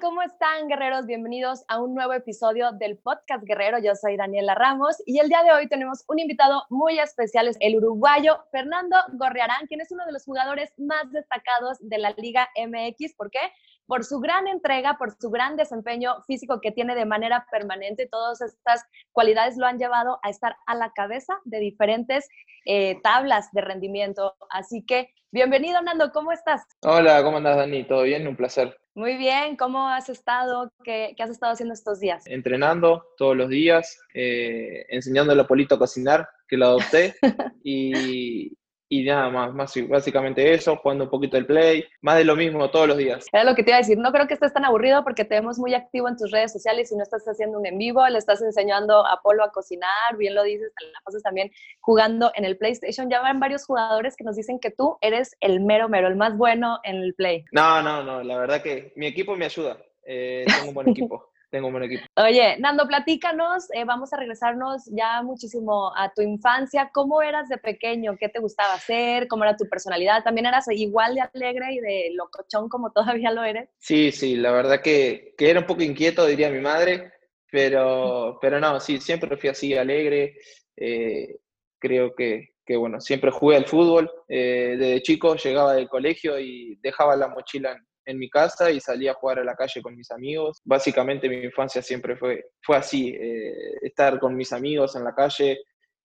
¿Cómo están, guerreros? Bienvenidos a un nuevo episodio del podcast Guerrero. Yo soy Daniela Ramos y el día de hoy tenemos un invitado muy especial, es el uruguayo Fernando Gorriarán, quien es uno de los jugadores más destacados de la Liga MX. ¿Por qué? por su gran entrega, por su gran desempeño físico que tiene de manera permanente. Todas estas cualidades lo han llevado a estar a la cabeza de diferentes eh, tablas de rendimiento. Así que, bienvenido, Nando, ¿cómo estás? Hola, ¿cómo andas, Dani? ¿Todo bien? Un placer. Muy bien, ¿cómo has estado? ¿Qué, has estado haciendo estos días? Entrenando todos los días, eh, enseñándole a Polito a cocinar, que lo adopté, y, y nada más, más, básicamente eso, jugando un poquito el play, más de lo mismo todos los días. Era lo que te iba a decir, no creo que estés tan aburrido porque te vemos muy activo en tus redes sociales y no estás haciendo un en vivo, le estás enseñando a Polo a cocinar, bien lo dices, la pasas también jugando en el PlayStation. Ya van varios jugadores que nos dicen que tú eres el mero mero, el más bueno en el Play. No, no, no, la verdad que mi equipo me ayuda, eh, tengo un buen equipo tengo un buen equipo. Oye, Nando, platícanos, eh, vamos a regresarnos ya muchísimo a tu infancia. ¿Cómo eras de pequeño? ¿Qué te gustaba hacer? ¿Cómo era tu personalidad? ¿También eras igual de alegre y de locochón como todavía lo eres? Sí, sí, la verdad que, que era un poco inquieto, diría mi madre, pero, pero no, sí, siempre fui así, alegre. Eh, creo que, que, bueno, siempre jugué al fútbol. Eh, desde chico llegaba del colegio y dejaba la mochila en, en mi casa y salía a jugar a la calle con mis amigos. Básicamente mi infancia siempre fue, fue así, eh, estar con mis amigos en la calle,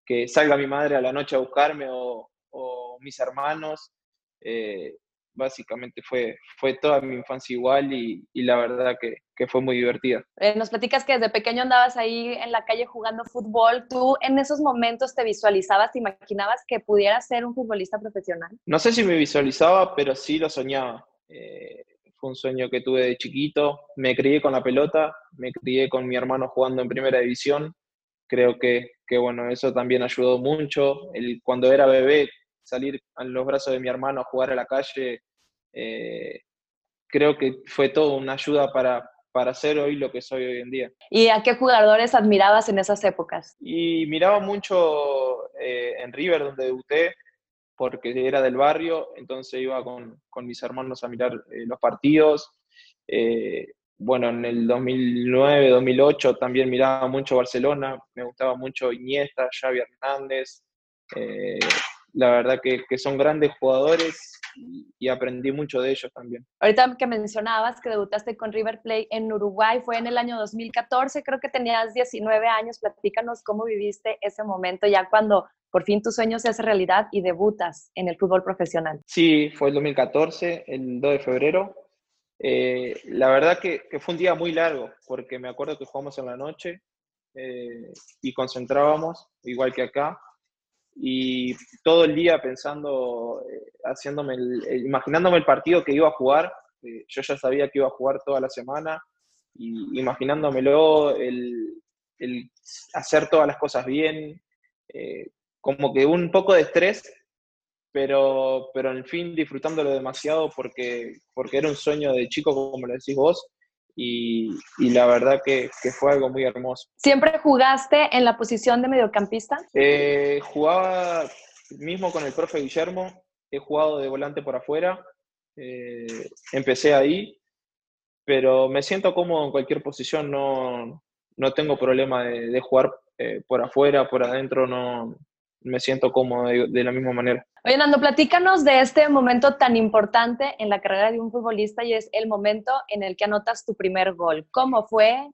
que salga mi madre a la noche a buscarme o, mis hermanos. Eh, básicamente fue, fue toda mi infancia igual y, la verdad que, fue muy divertida. Eh, nos platicas que desde pequeño andabas ahí en la calle jugando fútbol. ¿Tú en esos momentos te visualizabas, te imaginabas que pudieras ser un futbolista profesional? No sé si me visualizaba, pero sí lo soñaba. Eh, fue un sueño que tuve de chiquito. Me crié con la pelota, me crié con mi hermano jugando en primera división. Creo que, que bueno, eso también ayudó mucho. El, cuando era bebé, salir a los brazos de mi hermano a jugar a la calle, eh, creo que fue todo una ayuda para, para ser hoy lo que soy hoy en día. ¿Y a qué jugadores admirabas en esas épocas? Y miraba mucho eh, en River, donde debuté, porque era del barrio, entonces iba con, mis hermanos a mirar eh, los partidos. Eh, bueno, en el 2009, 2008 también miraba mucho Barcelona, me gustaba mucho Iniesta, Xavi Hernández. Eh, la verdad que, son grandes jugadores y, aprendí mucho de ellos también. Ahorita que mencionabas que debutaste con River Plate en Uruguay, fue en el año 2014, creo que tenías 19 años, platícanos cómo viviste ese momento ya cuando por fin tu sueño se hace realidad y debutas en el fútbol profesional. Sí, fue el 2014, el 2 de febrero. Eh, la verdad que, fue un día muy largo, porque me acuerdo que jugamos en la noche eh, y concentrábamos, igual que acá, y todo el día pensando, eh, haciéndome imaginándome el partido que iba a jugar. yo ya sabía que iba a jugar toda la semana, y imaginándomelo, el, el hacer todas las cosas bien, como que un poco de estrés, pero, pero en fin disfrutándolo demasiado porque, porque era un sueño de chico, como lo decís vos, y, y la verdad que, que, fue algo muy hermoso. ¿Siempre jugaste en la posición de mediocampista? Eh, jugaba mismo con el profe Guillermo, he jugado de volante por afuera, eh, empecé ahí, pero me siento cómodo en cualquier posición, no, no tengo problema de, de jugar eh, por afuera, por adentro, no, me siento cómodo de, la misma manera. Oye, Nando, platícanos de este momento tan importante en la carrera de un futbolista y es el momento en el que anotas tu primer gol. ¿Cómo fue?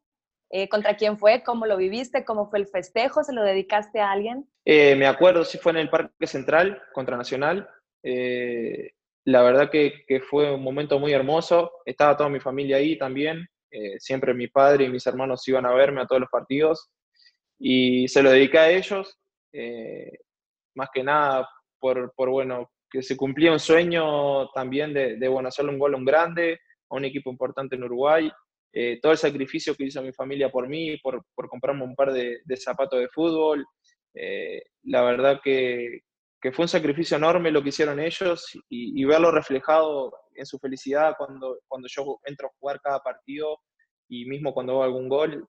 Eh, ¿Contra quién fue? ¿Cómo lo viviste? ¿Cómo fue el festejo? ¿Se lo dedicaste a alguien? Eh, me acuerdo, sí fue en el Parque Central contra Nacional. Eh, la verdad que, que, fue un momento muy hermoso. Estaba toda mi familia ahí también. siempre mi padre y mis hermanos iban a verme a todos los partidos. Y se lo dediqué a ellos eh, más que nada por, por, bueno, que se cumplía un sueño también de, de bueno, hacerle un gol a un grande, a un equipo importante en Uruguay. Eh, todo el sacrificio que hizo mi familia por mí, por, por comprarme un par de, zapatos de fútbol. Eh, la verdad que, que, fue un sacrificio enorme lo que hicieron ellos y, verlo reflejado en su felicidad cuando, cuando yo entro a jugar cada partido y mismo cuando hago algún gol,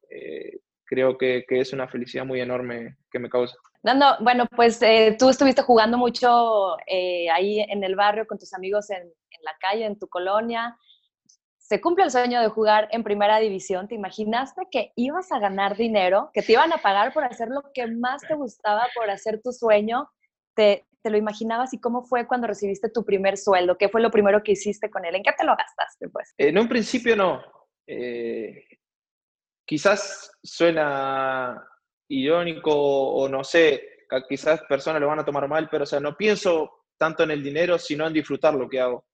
creo que, que, es una felicidad muy enorme que me causa. Bueno, pues eh, tú estuviste jugando mucho eh, ahí en el barrio con tus amigos en, la calle, en tu colonia. se cumple el sueño de jugar en primera división, ¿te imaginaste que ibas a ganar dinero, que te iban a pagar por hacer lo que más te gustaba, por hacer tu sueño? ¿Te, te lo imaginabas y cómo fue cuando recibiste tu primer sueldo? ¿Qué fue lo primero que hiciste con él? ¿En qué te lo gastaste? Pues? En un principio no. Eh, quizás suena irónico o no sé, quizás personas lo van a tomar mal, pero o sea, no pienso tanto en el dinero, sino en disfrutar lo que hago.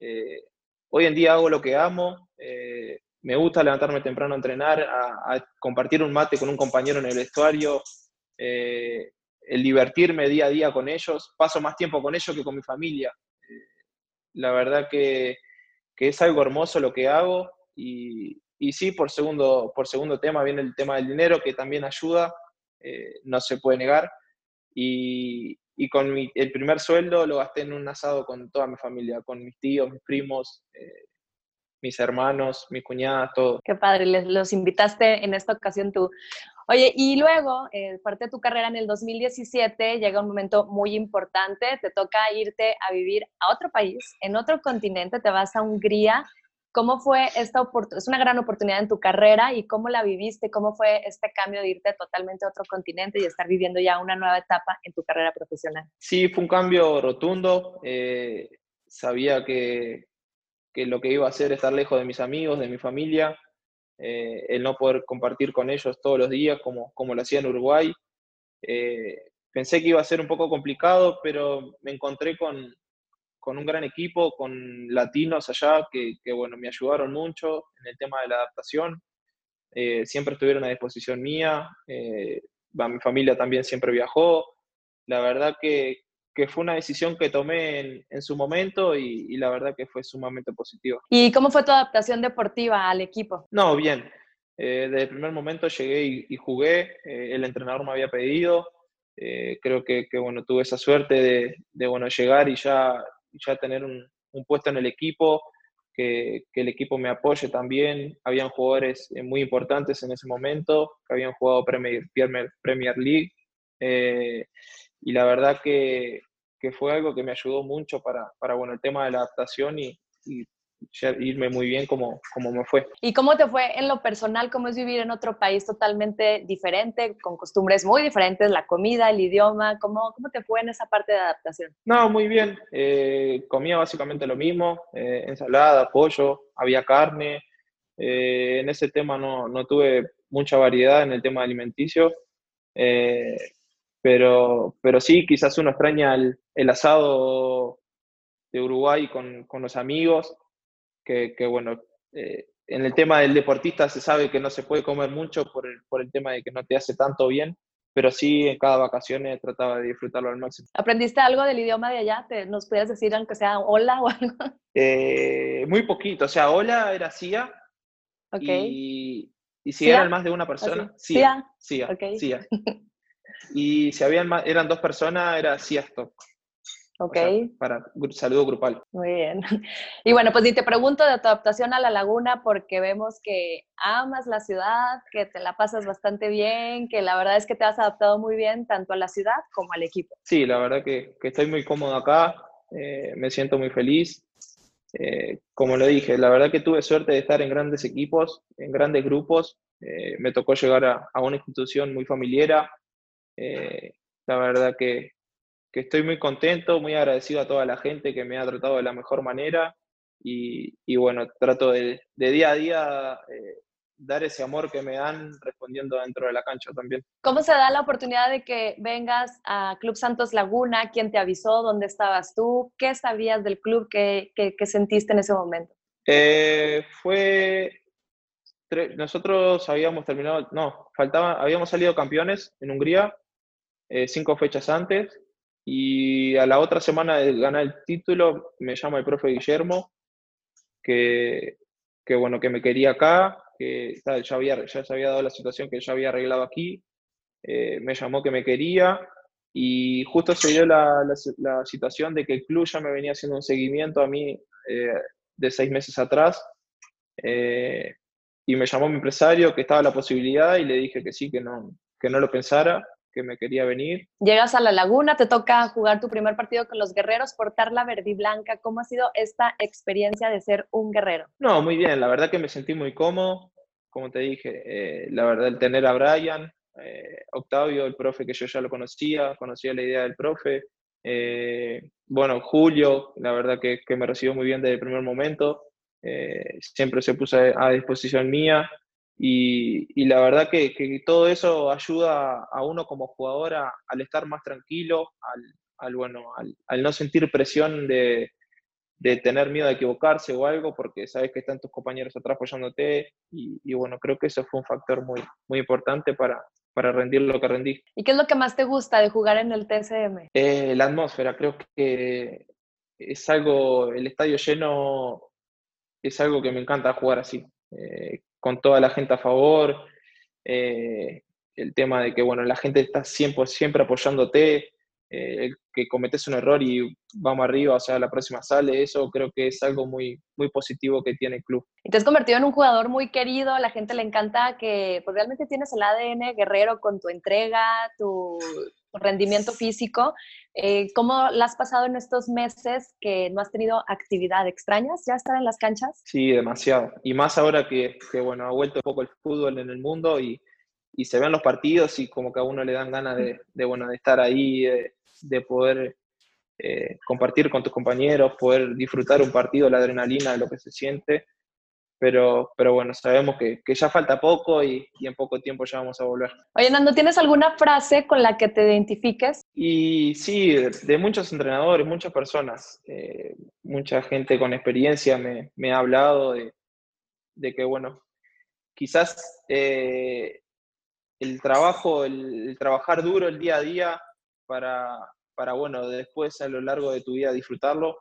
Eh, hoy en día hago lo que amo, eh, me gusta levantarme temprano a entrenar, a, compartir un mate con un compañero en el vestuario, el divertirme día a día con ellos, paso más tiempo con ellos que con mi familia. la verdad que, que es algo hermoso lo que hago y, y, sí, por segundo, por segundo tema viene el tema del dinero, que también ayuda, eh, no se puede negar. Y, y con mi, el primer sueldo lo gasté en un asado con toda mi familia, con mis tíos, mis primos, eh, mis hermanos, mis cuñadas, todo. Qué padre, les, los invitaste en esta ocasión tú. Oye, y luego, eh, parte de tu carrera en el 2017, llega un momento muy importante, te toca irte a vivir a otro país, en otro continente, te vas a Hungría. ¿Cómo fue esta oportunidad? Es una gran oportunidad en tu carrera y cómo la viviste, cómo fue este cambio de irte totalmente a otro continente y estar viviendo ya una nueva etapa en tu carrera profesional. Sí, fue un cambio rotundo. Eh, sabía que, que lo que iba a hacer estar lejos de mis amigos, de mi familia, eh, el no poder compartir con ellos todos los días como, como lo hacía en Uruguay. Eh, pensé que iba a ser un poco complicado, pero me encontré con, con un gran equipo, con latinos allá que, que, bueno, me ayudaron mucho en el tema de la adaptación. Eh, siempre estuvieron a disposición mía. mi familia también siempre viajó. La verdad que, que fue una decisión que tomé en, su momento y, la verdad que fue sumamente positiva. ¿Y cómo fue tu adaptación deportiva al equipo? No, bien. Eh, desde el primer momento llegué y, jugué, eh, el entrenador me había pedido, eh, creo que, bueno, tuve esa suerte de, de bueno, llegar y ya, ya tener un, puesto en el equipo, que, que, el equipo me apoye también. Habían jugadores muy importantes en ese momento, que habían jugado Premier, Premier League y la verdad que, que, fue algo que me ayudó mucho para, para bueno, el tema de la adaptación y, y irme muy bien como, como me fue. ¿Y cómo te fue en lo personal? ¿Cómo es vivir en otro país totalmente diferente, con costumbres muy diferentes, la comida, el idioma? ¿Cómo, cómo te fue en esa parte de adaptación? No, muy bien. Eh, comía básicamente lo mismo, eh, ensalada, pollo, había carne. Eh, en ese tema no, no, tuve mucha variedad en el tema alimenticio. Pero, pero sí, quizás uno extraña el, el asado de Uruguay con, con los amigos, que, que bueno, eh, en el tema del deportista se sabe que no se puede comer mucho por el, por el tema de que no te hace tanto bien, pero sí en cada vacaciones trataba de disfrutarlo al máximo. ¿Aprendiste algo del idioma de allá? ¿Te, ¿Nos pudieras decir aunque sea hola o algo? Eh, muy poquito, o sea, hola era CIA. Y, y si eran más de una persona, CIA. CIA. CIA. Y si habían eran dos personas, era Siasto. Ok. para saludo grupal. Muy bien. Y bueno, pues ni te pregunto de tu adaptación a la laguna porque vemos que amas la ciudad, que te la pasas bastante bien, que la verdad es que te has adaptado muy bien tanto a la ciudad como al equipo. Sí, la verdad que, que estoy muy cómodo acá, eh, me siento muy feliz. Eh, como lo dije, la verdad que tuve suerte de estar en grandes equipos, en grandes grupos. Eh, me tocó llegar a, a una institución muy familiar, eh, la verdad que, que, estoy muy contento, muy agradecido a toda la gente que me ha tratado de la mejor manera y, y bueno, trato de, de, día a día eh, dar ese amor que me dan respondiendo dentro de la cancha también. ¿Cómo se da la oportunidad de que vengas a Club Santos Laguna? ¿Quién te avisó? ¿Dónde estabas tú? ¿Qué sabías del club? ¿Qué, qué, qué sentiste en ese momento? Eh, fue nosotros habíamos terminado, no, faltaba, habíamos salido campeones en Hungría eh, cinco fechas antes y a la otra semana de ganar el título me llama el profe Guillermo que, que bueno, que me quería acá, que ya, había, ya se había dado la situación que ya había arreglado aquí, eh, me llamó que me quería y justo se dio la, la, situación de que el club ya me venía haciendo un seguimiento a mí eh, de seis meses atrás y me llamó mi empresario que estaba la posibilidad y le dije que sí, que no, que no lo pensara que me quería venir. Llegas a la laguna, te toca jugar tu primer partido con los guerreros, portar la verde y blanca. ¿Cómo ha sido esta experiencia de ser un guerrero? No, muy bien, la verdad que me sentí muy cómodo, como te dije, eh, la verdad el tener a Brian, eh, Octavio, el profe que yo ya lo conocía, conocía la idea del profe. Eh, bueno, Julio, la verdad que, que, me recibió muy bien desde el primer momento, siempre se puso a disposición mía. Y, la verdad que, todo eso ayuda a uno como jugador al estar más tranquilo, al, bueno, al, no sentir presión de, tener miedo de equivocarse o algo, porque sabes que están tus compañeros atrás apoyándote. Y, bueno, creo que eso fue un factor muy, muy importante para, para rendir lo que rendí. ¿Y qué es lo que más te gusta de jugar en el TCM? Eh, la atmósfera, creo que es algo, el estadio lleno es algo que me encanta jugar así. Eh, con toda la gente a favor, eh, el tema de que, bueno, la gente está siempre, siempre apoyándote, eh, que cometes un error y vamos arriba, o sea, la próxima sale, eso creo que es algo muy, muy positivo que tiene el club. Y te has convertido en un jugador muy querido, la gente le encanta que pues, realmente tienes el ADN guerrero con tu entrega, tu, rendimiento físico. Eh, ¿Cómo la has pasado en estos meses que no has tenido actividad? ¿Extrañas ya estar en las canchas? Sí, demasiado. Y más ahora que, que bueno, ha vuelto un poco el fútbol en el mundo y, y, se ven los partidos y como que a uno le dan ganas de, de bueno, de estar ahí, de, de poder eh, compartir con tus compañeros, poder disfrutar un partido, la adrenalina lo que se siente pero, pero bueno, sabemos que, que ya falta poco y, y, en poco tiempo ya vamos a volver. Oye, Nando, ¿tienes alguna frase con la que te identifiques? Y sí, de, muchos entrenadores, muchas personas, eh, mucha gente con experiencia me, me ha hablado de, de, que, bueno, quizás eh, el trabajo, el, el, trabajar duro el día a día para, para, bueno, después a lo largo de tu vida disfrutarlo,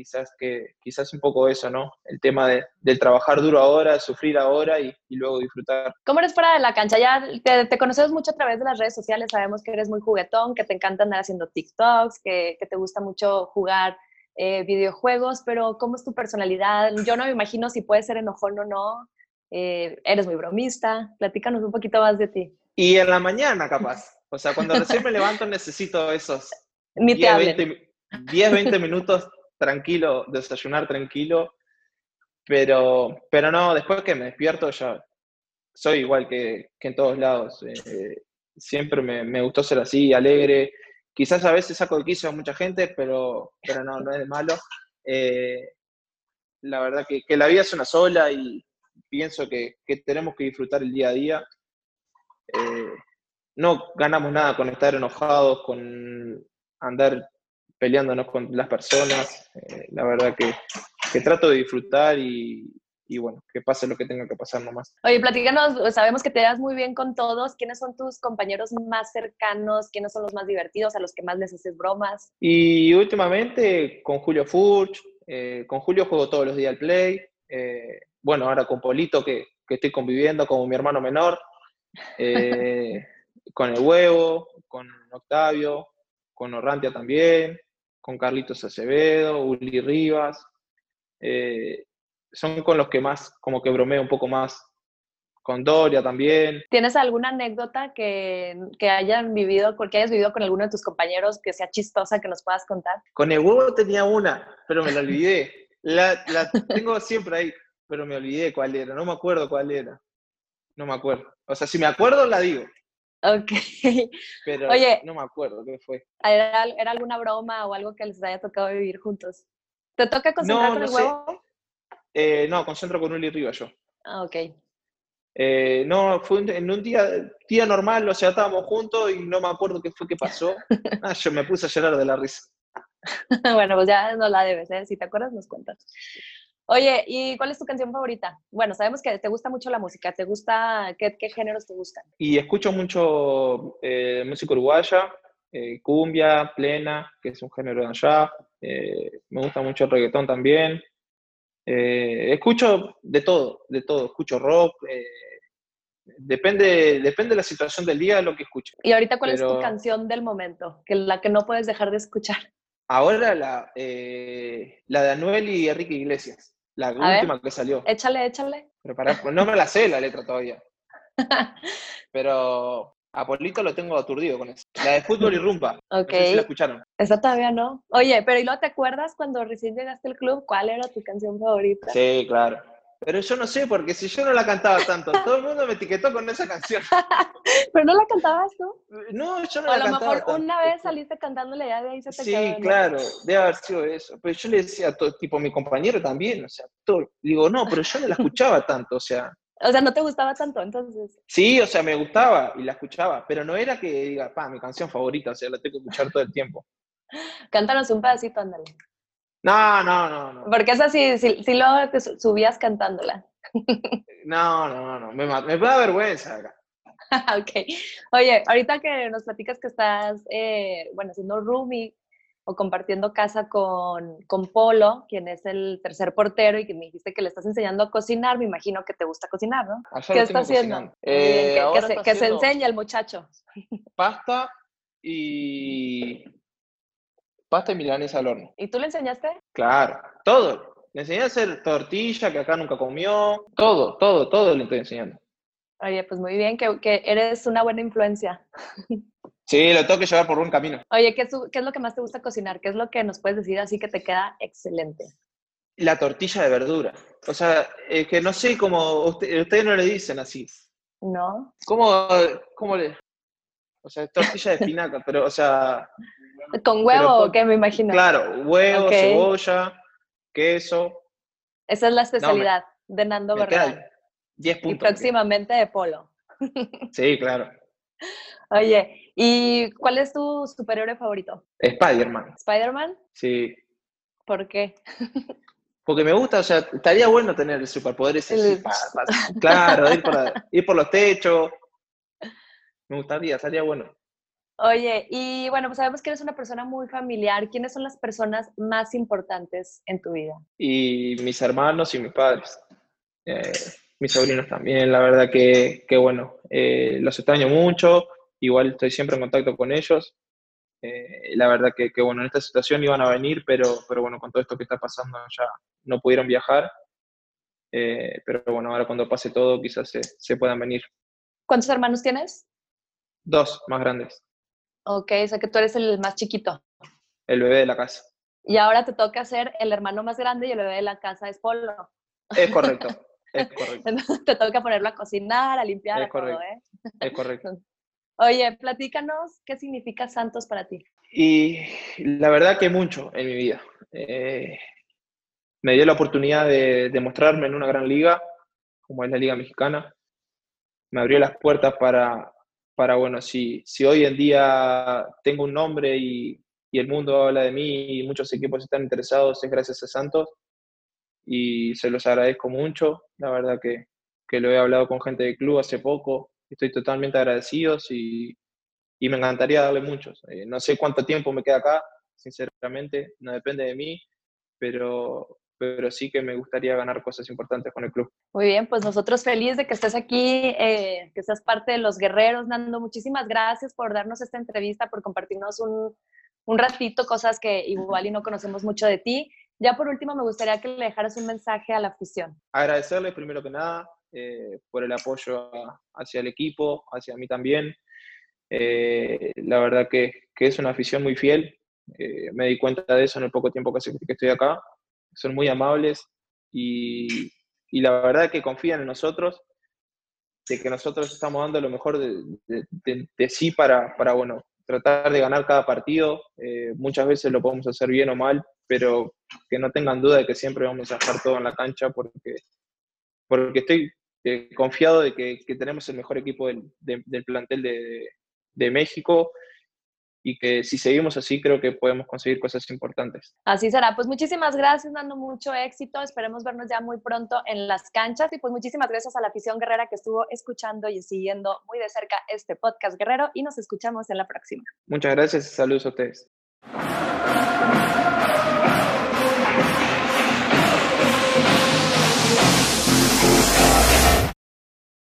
quizás que quizás un poco eso, ¿no? El tema de, del trabajar duro ahora, sufrir ahora y, y, luego disfrutar. ¿Cómo eres fuera de la cancha? Ya te, te, conocemos mucho a través de las redes sociales, sabemos que eres muy juguetón, que te encanta andar haciendo TikToks, que, que te gusta mucho jugar eh, videojuegos, pero ¿cómo es tu personalidad? Yo no me imagino si puedes ser enojón o no. Eh, eres muy bromista. Platícanos un poquito más de ti. Y en la mañana, capaz. O sea, cuando recién me levanto necesito esos Ni 10, 20, 10, 20 minutos tranquilo, desayunar tranquilo, pero, pero no, después que me despierto ya soy igual que, que en todos lados. Eh, siempre me, gustó ser así, alegre. Quizás a veces saco el quicio a mucha gente, pero, pero no, no es malo. Eh, la verdad que, que, la vida es una sola y pienso que, que tenemos que disfrutar el día a día. Eh, no ganamos nada con estar enojados, con andar peleándonos con las personas. Eh, la verdad que, que, trato de disfrutar y, y, bueno, que pase lo que tenga que pasar nomás. Oye, platícanos, sabemos que te das muy bien con todos. ¿Quiénes son tus compañeros más cercanos? ¿Quiénes son los más divertidos? ¿A los que más les haces bromas? Y últimamente con Julio Furch, eh, con Julio juego todos los días al play. Eh, bueno, ahora con Polito, que, que, estoy conviviendo como mi hermano menor. Con el huevo, con Octavio, con Orrantia también con Carlitos Acevedo, Uli Rivas. Eh, son con los que más, como que bromeo un poco más. Con Doria también. ¿Tienes alguna anécdota que, que hayan vivido, que hayas vivido con alguno de tus compañeros que sea chistosa que nos puedas contar? Con el huevo tenía una, pero me la olvidé. La, la tengo siempre ahí, pero me olvidé cuál era. No me acuerdo cuál era. No me acuerdo. O sea, si me acuerdo, la digo. Ok. Pero Oye, no me acuerdo qué fue. ¿era, ¿Era, alguna broma o algo que les haya tocado vivir juntos? ¿Te toca concentrar no, con el huevo? Eh, no, concentro con Uli Riva yo. Ah, ok. Eh, no, fue en un día, día normal, o sea, estábamos juntos y no me acuerdo qué fue que pasó. Ah, yo me puse a llorar de la risa. bueno, pues ya no la debes, ¿eh? Si te acuerdas, nos cuentas. Oye, ¿y cuál es tu canción favorita? Bueno, sabemos que te gusta mucho la música. ¿Te gusta, qué, qué géneros te gustan? Y escucho mucho eh, música uruguaya, eh, cumbia, plena, que es un género de allá. Eh, me gusta mucho el reggaetón también. Escucho de todo, de todo. Escucho rock. Depende, depende de la situación del día lo que escucho. ¿Y ahorita cuál Pero... es tu canción del momento? Que la que no puedes dejar de escuchar. Ahora la, la de Anuel y Enrique Iglesias. La A última ver, que salió. Échale, échale. Pero para, no me la sé la letra todavía. Pero Apolito lo tengo aturdido con eso. La de fútbol y rumba. Ok. No sé si la escucharon. Esa todavía no. Oye, pero ¿y luego te acuerdas cuando recién llegaste al club? ¿Cuál era tu canción favorita? Sí, claro. Pero yo no sé, porque si yo no la cantaba tanto, todo el mundo me etiquetó con esa canción. ¿Pero no la cantabas tú? No, yo no O a la lo cantaba. mejor tanto. una vez saliste cantándole ya de ahí se te quedó. Sí, ¿no? claro, debe haber sido eso. Pero yo le decía a todo, tipo, mi compañero también, o sea, todo. Digo, no, pero yo no la escuchaba tanto, o sea, O sea, no te gustaba tanto, entonces. sí, o sea, me gustaba y la escuchaba, pero no era que diga, pa, mi canción favorita, o sea, la tengo que escuchar todo el tiempo. Cántanos un pedacito, ándale. No, no, no, no. Porque esa sí, sí, sí luego te su- subías cantándola. No, no, no, me, me da vergüenza ok. Oye, ahorita que nos platicas que estás, eh, bueno, siendo roomie o compartiendo casa con, con Polo, quien es el tercer portero y que me dijiste que le estás enseñando a cocinar, me imagino que te gusta cocinar, ¿no? Allá ¿Qué lo está haciendo? Eh, que- se, que se enseña el muchacho. Pasta y... Pasta y milanesa al horno. ¿Y tú le enseñaste? Claro, todo. Le enseñé a hacer tortilla, que acá nunca comió. Todo, todo, todo le estoy enseñando. Oye, pues muy bien, que, que eres una buena influencia. Sí, lo tengo que llevar por buen camino. Oye, ¿qué es, tu- ¿qué es lo que más te gusta cocinar? ¿Qué es lo que nos puedes decir así que te queda excelente? La tortilla de verdura. O sea, es que no sé cómo, usted- ustedes no le dicen así. ¿No? ¿Cómo, cómo le...? O sea, tortilla de espinaca, pero, o sea, ¿Con huevo o qué me imagino? claro, huevo, cebolla, queso. Esa es la especialidad de Nando Gorreal. 10 Y puntos. próximamente de Polo. Sí, claro. Oye, ¿y cuál es tu superhéroe favorito? Spider-Man, ¿Spider-Man? sí. ¿Por qué? Porque me gusta, o sea, estaría bueno tener el superpoder ese. El- así, pa- pa- claro, ir por, ir por los techos. Me gustaría, estaría bueno. Oye, y bueno, pues sabemos que eres una persona muy familiar. ¿Quiénes son las personas más importantes en tu vida? Y mis hermanos y mis padres. Eh, mis sobrinos también, la verdad que, que bueno, eh, los extraño mucho. Igual estoy siempre en contacto con ellos. Eh, la verdad que, que, bueno, en esta situación iban a venir, pero, pero bueno, con todo esto que está pasando ya no pudieron viajar. Eh, pero bueno, ahora cuando pase todo quizás se, se puedan venir. ¿Cuántos hermanos tienes? Dos más grandes, Ok, o sea que tú eres el más chiquito. el bebé de la casa. Y ahora te toca ser el hermano más grande y el bebé de la casa es Polo. Es correcto, es correcto, te toca ponerlo a cocinar, a limpiar, Es a todo, correcto. ¿eh? es correcto. Oye, platícanos qué significa Santos para ti. Y la verdad que mucho en mi vida. Eh, me dio la oportunidad de, de mostrarme en una gran liga, como es la Liga Mexicana. Me abrió las puertas para, para bueno, si, si hoy en día tengo un nombre y, y el mundo habla de mí y muchos equipos están interesados, es gracias a Santos. Y se los agradezco mucho. La verdad que, que lo he hablado con gente del club hace poco. Estoy totalmente agradecidos y, y me encantaría darle muchos. Eh, no sé cuánto tiempo me queda acá, sinceramente, no depende de mí, pero, pero sí que me gustaría ganar cosas importantes con el club. Muy bien, pues nosotros felices de que estés aquí, eh, que seas parte de los guerreros, Nando. Muchísimas gracias por darnos esta entrevista, por compartirnos un, un ratito, cosas que igual y no conocemos mucho de ti. Ya por último, me gustaría que le dejaras un mensaje a la afición. Agradecerle primero que nada eh, por el apoyo hacia el equipo, hacia mí también. Eh, la verdad que, que es una afición muy fiel. Eh, me di cuenta de eso en el poco tiempo que, que estoy acá. Son muy amables y, y la verdad que confían en nosotros, de que nosotros estamos dando lo mejor de, de- sí para, para, bueno, tratar de ganar cada partido. Eh, muchas veces lo podemos hacer bien o mal, pero que no tengan duda de que siempre vamos a dejar todo en la cancha porque, porque estoy eh, confiado de que, que tenemos el mejor equipo del, de- del plantel de México y que si seguimos así creo que podemos conseguir cosas importantes. Así será. Pues muchísimas gracias, Nando, mucho éxito. Esperemos vernos ya muy pronto en las canchas. Y pues muchísimas gracias a la afición guerrera que estuvo escuchando y siguiendo muy de cerca este podcast guerrero. Y nos escuchamos en la próxima. Muchas gracias y saludos a ustedes.